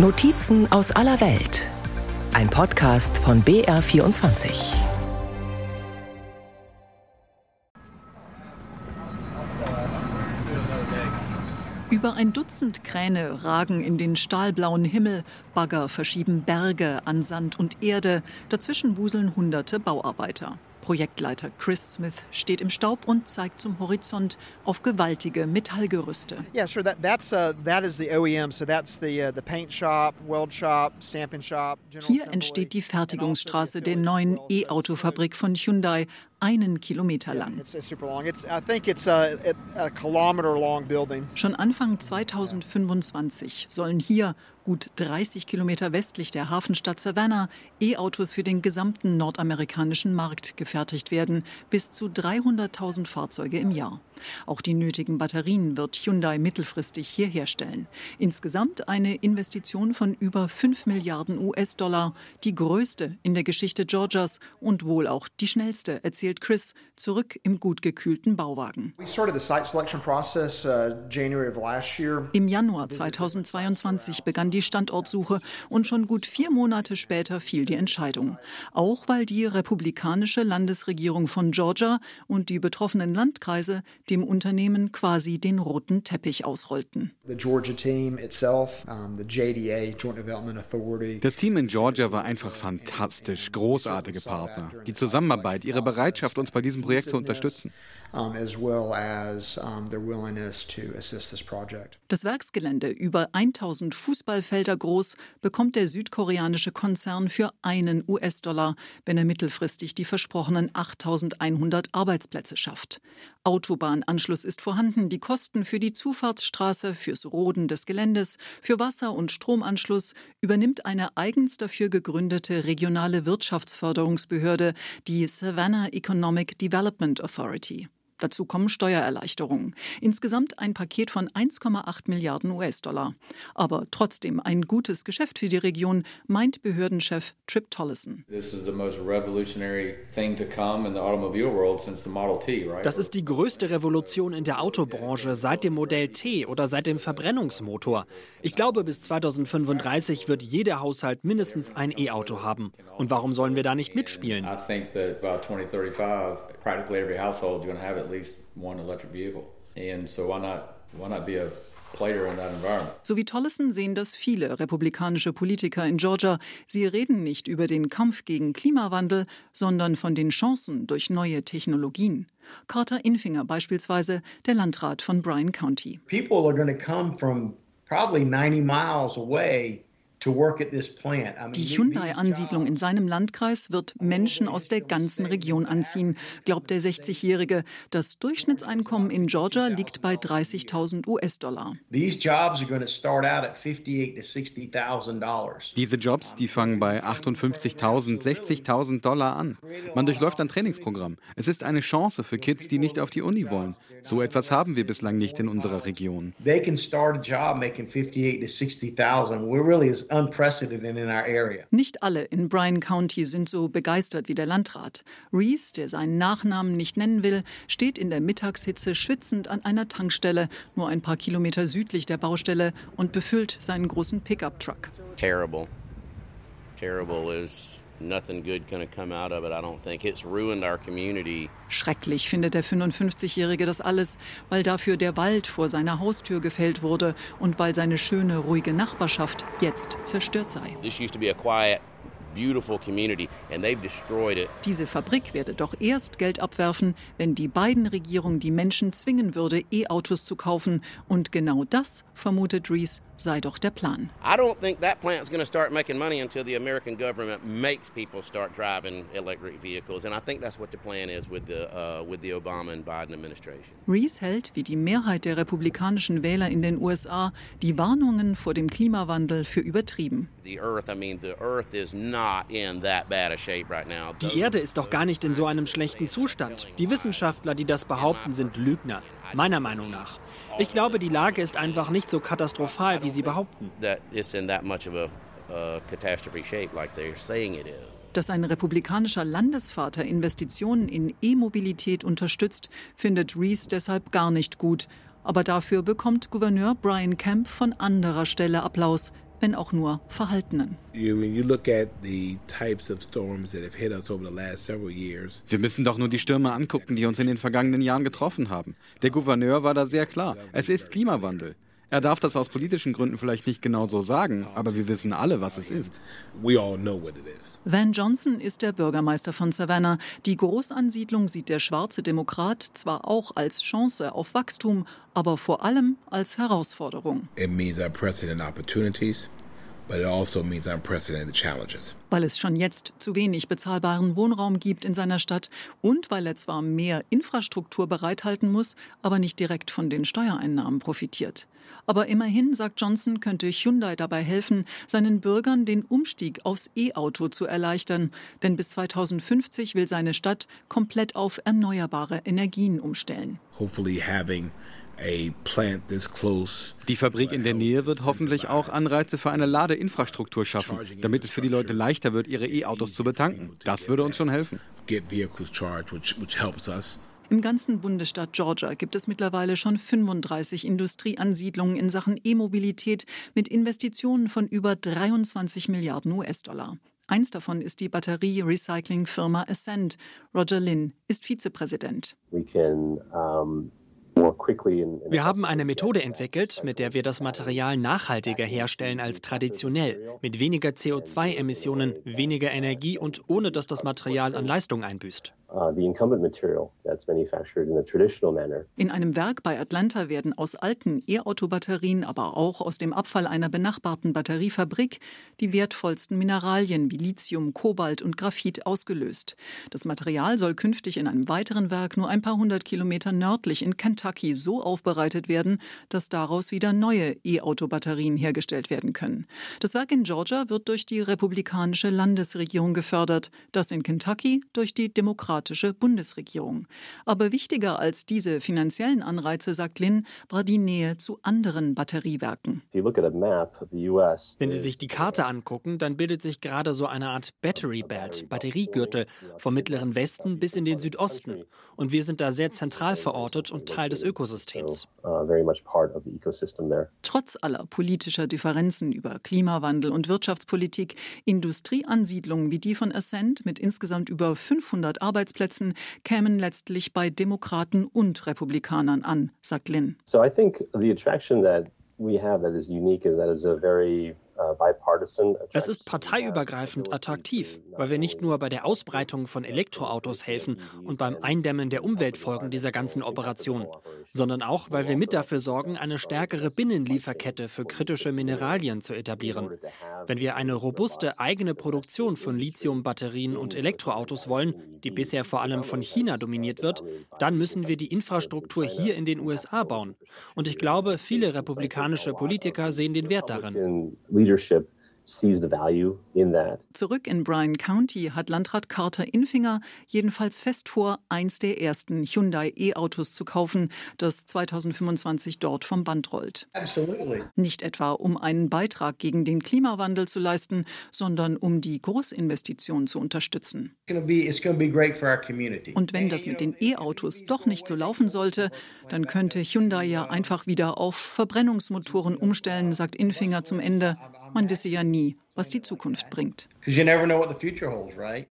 Notizen aus aller Welt. Ein Podcast von BR24. Über ein Dutzend Kräne ragen in den stahlblauen Himmel, Bagger verschieben Berge an Sand und Erde, dazwischen wuseln hunderte Bauarbeiter. Projektleiter Chris Smith steht im Staub und zeigt zum Horizont auf gewaltige Metallgerüste. Yeah, sure. That, that's uh, that is the OEM. So that's the uh, the paint shop, weld shop, stamping shop. Hier entsteht die Fertigungsstraße der neuen E-Auto-Fabrik von Hyundai, einen Kilometer lang. Schon Anfang 2025 sollen hier, gut 30 Kilometer westlich der Hafenstadt Savannah, E-Autos für den gesamten nordamerikanischen Markt gefertigt werden, bis zu 300.000 Fahrzeuge im Jahr. Auch die nötigen Batterien wird Hyundai mittelfristig hier herstellen. Insgesamt eine Investition von über 5 Milliarden US-Dollar, die größte in der Geschichte Georgias und wohl auch die schnellste, erzählt Chris, zurück im gut gekühlten Bauwagen. Uh, Im Januar 2022 begann die Standortsuche und schon gut vier Monate später fiel die Entscheidung. Auch weil die republikanische Landesregierung von Georgia und die betroffenen Landkreise dem Unternehmen quasi den roten Teppich ausrollten. Das Team in Georgia war einfach fantastisch, großartige Partner. Die Zusammenarbeit, ihre Bereitschaft, uns bei diesem Projekt zu unterstützen as well as their willingness to assist this project. Das Werksgelände über 1000 Fußballfelder groß bekommt der südkoreanische Konzern für einen US-Dollar, wenn er mittelfristig die versprochenen 8100 Arbeitsplätze schafft. Autobahnanschluss ist vorhanden, die Kosten für die Zufahrtsstraße, fürs Roden des Geländes, für Wasser- und Stromanschluss übernimmt eine eigens dafür gegründete regionale Wirtschaftsförderungsbehörde, die Savannah Economic Development Authority. Dazu kommen Steuererleichterungen. Insgesamt ein Paket von 1,8 Milliarden US-Dollar. Aber trotzdem ein gutes Geschäft für die Region, meint Behördenchef Trip Tollison. Das ist die größte Revolution in der Autobranche seit dem Modell T oder seit dem Verbrennungsmotor. Ich glaube, bis 2035 wird jeder Haushalt mindestens ein E-Auto haben. Und warum sollen wir da nicht mitspielen? I think that by 2035 practically every household is going to have at least one electric vehicle. And so why not why not be a so wie Tollison sehen das viele republikanische Politiker in Georgia. Sie reden nicht über den Kampf gegen Klimawandel, sondern von den Chancen durch neue Technologien. Carter Infinger beispielsweise, der Landrat von Bryan County. People are going to come from probably 90 miles away die Hyundai-Ansiedlung in seinem Landkreis wird Menschen aus der ganzen Region anziehen, glaubt der 60-Jährige. Das Durchschnittseinkommen in Georgia liegt bei 30.000 US-Dollar. Diese Jobs, die fangen bei 58.000, 60.000 Dollar an. Man durchläuft ein Trainingsprogramm. Es ist eine Chance für Kids, die nicht auf die Uni wollen. So etwas haben wir bislang nicht in unserer Region. They can start a job making 58 to 60,000. We're really nicht alle in Bryan County sind so begeistert wie der Landrat. Reese, der seinen Nachnamen nicht nennen will, steht in der Mittagshitze schwitzend an einer Tankstelle, nur ein paar Kilometer südlich der Baustelle, und befüllt seinen großen Pickup-Truck. Terrible. Terrible is nothing good going to come out of it, I don't think. It's ruined our community. Schrecklich findet der 55-Jährige das alles, weil dafür der Wald vor seiner Haustür gefällt wurde und weil seine schöne, ruhige Nachbarschaft jetzt zerstört sei. This used to be a quiet diese Fabrik werde doch erst Geld abwerfen, wenn die beiden Regierungen die Menschen zwingen würde, E-Autos zu kaufen. Und genau das, vermutet Rees, sei doch der Plan. I don't think that plant's going to start making money until the American government makes people start driving electric vehicles. And I think that's what the plan is with the, uh, with the Obama and Biden administration. Rees hält, wie die Mehrheit der republikanischen Wähler in den USA, die Warnungen vor dem Klimawandel für übertrieben. Die Erde ist doch gar nicht in so einem schlechten Zustand. Die Wissenschaftler, die das behaupten, sind Lügner. Meiner Meinung nach. Ich glaube, die Lage ist einfach nicht so katastrophal, wie sie behaupten. Uh, Dass ein republikanischer Landesvater Investitionen in E-Mobilität unterstützt, findet Rees deshalb gar nicht gut. Aber dafür bekommt Gouverneur Brian Kemp von anderer Stelle Applaus wenn auch nur verhaltenen. Wir müssen doch nur die Stürme angucken, die uns in den vergangenen Jahren getroffen haben. Der Gouverneur war da sehr klar. Es ist Klimawandel. Er darf das aus politischen Gründen vielleicht nicht genau so sagen, aber wir wissen alle, was es ist. Van Johnson ist der Bürgermeister von Savannah. Die Großansiedlung sieht der schwarze Demokrat zwar auch als Chance auf Wachstum, aber vor allem als Herausforderung. It means unprecedented opportunities. Also weil es schon jetzt zu wenig bezahlbaren Wohnraum gibt in seiner Stadt und weil er zwar mehr Infrastruktur bereithalten muss, aber nicht direkt von den Steuereinnahmen profitiert. Aber immerhin, sagt Johnson, könnte Hyundai dabei helfen, seinen Bürgern den Umstieg aufs E-Auto zu erleichtern. Denn bis 2050 will seine Stadt komplett auf erneuerbare Energien umstellen. Hopefully having die Fabrik in der Nähe wird hoffentlich auch Anreize für eine Ladeinfrastruktur schaffen, damit es für die Leute leichter wird, ihre E-Autos zu betanken. Das würde uns schon helfen. Im ganzen Bundesstaat Georgia gibt es mittlerweile schon 35 Industrieansiedlungen in Sachen E-Mobilität mit Investitionen von über 23 Milliarden US-Dollar. Eins davon ist die Batterie-Recycling-Firma Ascend. Roger Lynn ist Vizepräsident. We can, um wir haben eine Methode entwickelt, mit der wir das Material nachhaltiger herstellen als traditionell, mit weniger CO2-Emissionen, weniger Energie und ohne dass das Material an Leistung einbüßt. Uh, in einem Werk bei Atlanta werden aus alten E-Auto-Batterien, aber auch aus dem Abfall einer benachbarten Batteriefabrik die wertvollsten Mineralien wie Lithium, Kobalt und Graphit ausgelöst. Das Material soll künftig in einem weiteren Werk nur ein paar hundert Kilometer nördlich in Kentucky so aufbereitet werden, dass daraus wieder neue E-Auto-Batterien hergestellt werden können. Das Werk in Georgia wird durch die republikanische Landesregierung gefördert, das in Kentucky durch die Demokratische demokratische Bundesregierung. Aber wichtiger als diese finanziellen Anreize, sagt Lin, war die Nähe zu anderen Batteriewerken. Wenn Sie sich die Karte angucken, dann bildet sich gerade so eine Art Battery Belt, Batteriegürtel, vom mittleren Westen bis in den Südosten. Und wir sind da sehr zentral verortet und Teil des Ökosystems. Uh, Trotz aller politischer Differenzen über Klimawandel und Wirtschaftspolitik, Industrieansiedlungen wie die von Ascent mit insgesamt über 500 Arbeitsplätzen Arbeitsplätzen kämen letztlich bei Demokraten und Republikanern an, sagt Lynn. So I think the attraction that we have that is unique is that it's a very es ist parteiübergreifend attraktiv, weil wir nicht nur bei der Ausbreitung von Elektroautos helfen und beim Eindämmen der Umweltfolgen dieser ganzen Operation, sondern auch, weil wir mit dafür sorgen, eine stärkere Binnenlieferkette für kritische Mineralien zu etablieren. Wenn wir eine robuste eigene Produktion von Lithium-Batterien und Elektroautos wollen, die bisher vor allem von China dominiert wird, dann müssen wir die Infrastruktur hier in den USA bauen. Und ich glaube, viele republikanische Politiker sehen den Wert darin leadership sees the value in that. Zurück in Bryan County hat Landrat Carter Infinger jedenfalls fest vor, eins der ersten Hyundai E-Autos zu kaufen, das 2025 dort vom Band rollt. Absolutely. Nicht etwa, um einen Beitrag gegen den Klimawandel zu leisten, sondern um die Großinvestitionen zu unterstützen. Und wenn das mit den E-Autos doch nicht so laufen sollte, dann könnte Hyundai ja einfach wieder auf Verbrennungsmotoren umstellen, sagt Infinger zum Ende. Man wisse ja nie, was die Zukunft bringt.